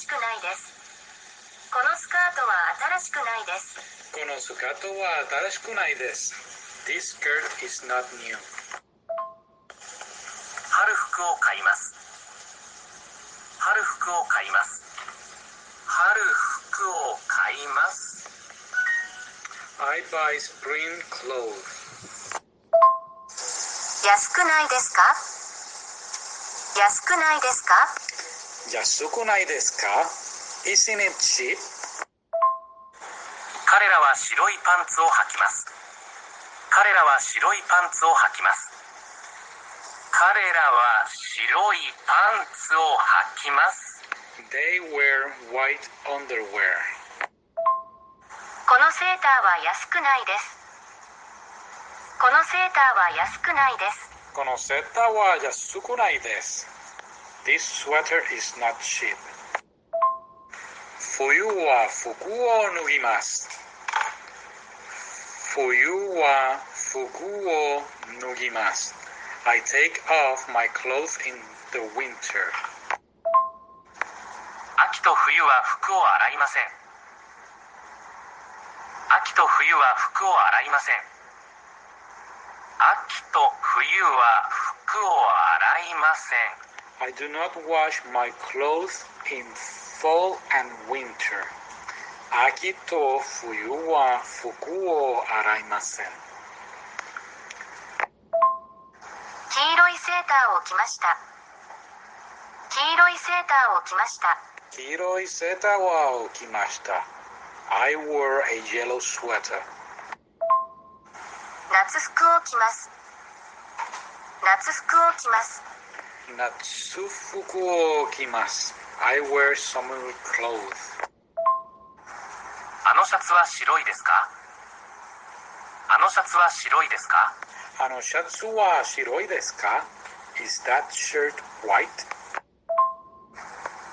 しくないです。このスカートは新しくないです。このスカートは新しくないです。This skirt is not new. 春服を買います春服を買います春服を買います I buy spring clothes. 安くないですか？安くないですか？安くないですか？Isn't it cheap? 彼らは白いパンツを履きます彼らは白いパンツを履きます彼らは白いパンツを履きます They wear white underwear. このセーターは安くないです。このセーターは安くないです。このセーターは安くないです。This sweater is not cheap. 冬は服を脱ぎます。冬は服を脱ぎます。I take off my clothes in the winter. 秋と冬は服を洗いません秋と冬は服を洗いません秋と冬は服を洗いません I do not wash my clothes in fall and winter. 秋と冬は服を洗いません。黄色いセーターを着ました。黄色いセーターを着ました。黄色いセーターは着ました。I wore a yellow sweater. 夏服を着ます。夏服を着ます。夏服を着ます。I wear summer clothes. あのシャツは白いですか？あのシャツは白いですか？あのシャツは白いですか ?Is that shirt white?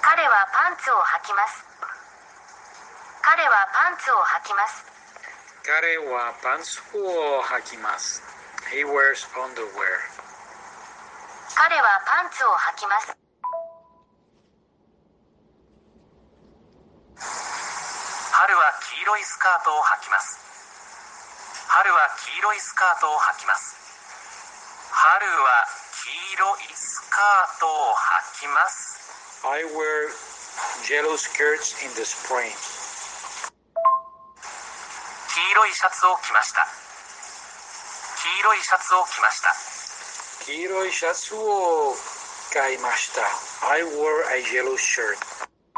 彼はパンツを履きます。彼はパンツを履きます。彼はパンツを履きます。He wears underwear. 彼はパンツを履きます。春は黄色いスカートを履きます。春は黄色いスカートを履きます。春は黄色いスカートを履きます。I wear yellow skirts in the spring. 黄色いシャツを着ました。黄色いシャツを着ました黄色いシャツを買いました。I wore a yellow shirt.